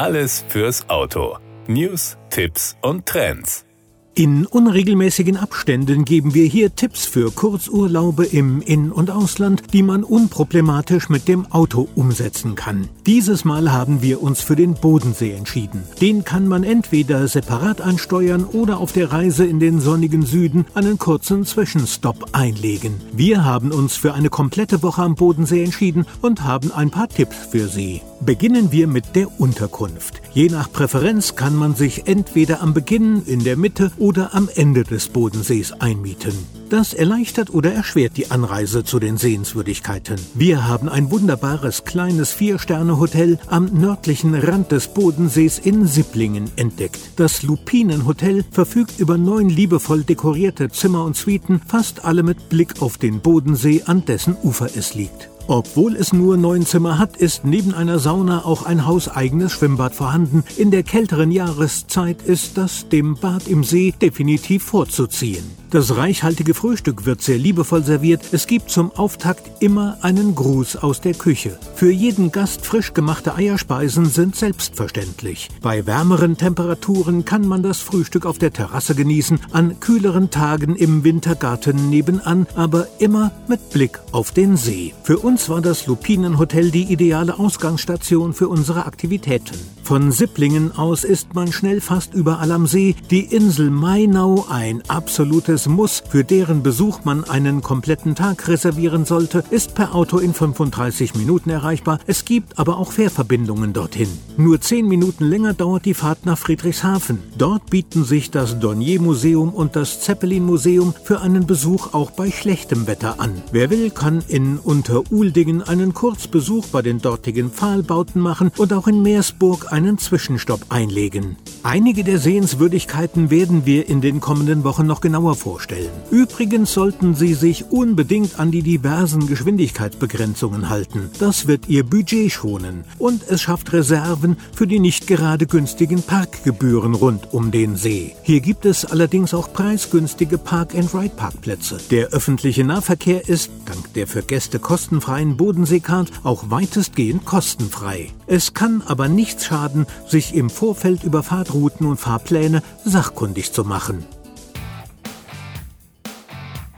Alles fürs Auto. News, Tipps und Trends. In unregelmäßigen Abständen geben wir hier Tipps für Kurzurlaube im In- und Ausland, die man unproblematisch mit dem Auto umsetzen kann. Dieses Mal haben wir uns für den Bodensee entschieden. Den kann man entweder separat ansteuern oder auf der Reise in den sonnigen Süden einen kurzen Zwischenstopp einlegen. Wir haben uns für eine komplette Woche am Bodensee entschieden und haben ein paar Tipps für Sie. Beginnen wir mit der Unterkunft. Je nach Präferenz kann man sich entweder am Beginn, in der Mitte oder am Ende des Bodensees einmieten. Das erleichtert oder erschwert die Anreise zu den Sehenswürdigkeiten. Wir haben ein wunderbares kleines Vier-Sterne-Hotel am nördlichen Rand des Bodensees in Sipplingen entdeckt. Das Lupinenhotel verfügt über neun liebevoll dekorierte Zimmer und Suiten, fast alle mit Blick auf den Bodensee, an dessen Ufer es liegt. Obwohl es nur neun Zimmer hat, ist neben einer Sauna auch ein hauseigenes Schwimmbad vorhanden. In der kälteren Jahreszeit ist das dem Bad im See definitiv vorzuziehen. Das reichhaltige Frühstück wird sehr liebevoll serviert. Es gibt zum Auftakt immer einen Gruß aus der Küche. Für jeden Gast frisch gemachte Eierspeisen sind selbstverständlich. Bei wärmeren Temperaturen kann man das Frühstück auf der Terrasse genießen, an kühleren Tagen im Wintergarten nebenan, aber immer mit Blick auf den See. Für uns war das Lupinenhotel die ideale Ausgangsstation für unsere Aktivitäten. Von Sipplingen aus ist man schnell fast überall am See. Die Insel Mainau ein absolutes Muss, für deren Besuch man einen kompletten Tag reservieren sollte, ist per Auto in 35 Minuten erreichbar. Es gibt aber auch Fährverbindungen dorthin. Nur 10 Minuten länger dauert die Fahrt nach Friedrichshafen. Dort bieten sich das Dornier Museum und das Zeppelin Museum für einen Besuch auch bei schlechtem Wetter an. Wer will, kann in Unteruldingen einen Kurzbesuch bei den dortigen Pfahlbauten machen und auch in Meersburg einen Zwischenstopp einlegen. Einige der Sehenswürdigkeiten werden wir in den kommenden Wochen noch genauer vorstellen. Übrigens sollten Sie sich unbedingt an die diversen Geschwindigkeitsbegrenzungen halten. Das wird Ihr Budget schonen und es schafft Reserven für die nicht gerade günstigen Parkgebühren rund um den See. Hier gibt es allerdings auch preisgünstige Park-and-Ride-Parkplätze. Der öffentliche Nahverkehr ist, dank der für Gäste kostenfreien Bodenseecard, auch weitestgehend kostenfrei. Es kann aber nichts schaden, sich im Vorfeld über Fahrtrouten und Fahrpläne sachkundig zu machen.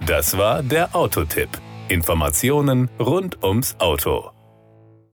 Das war der Autotipp. Informationen rund ums Auto.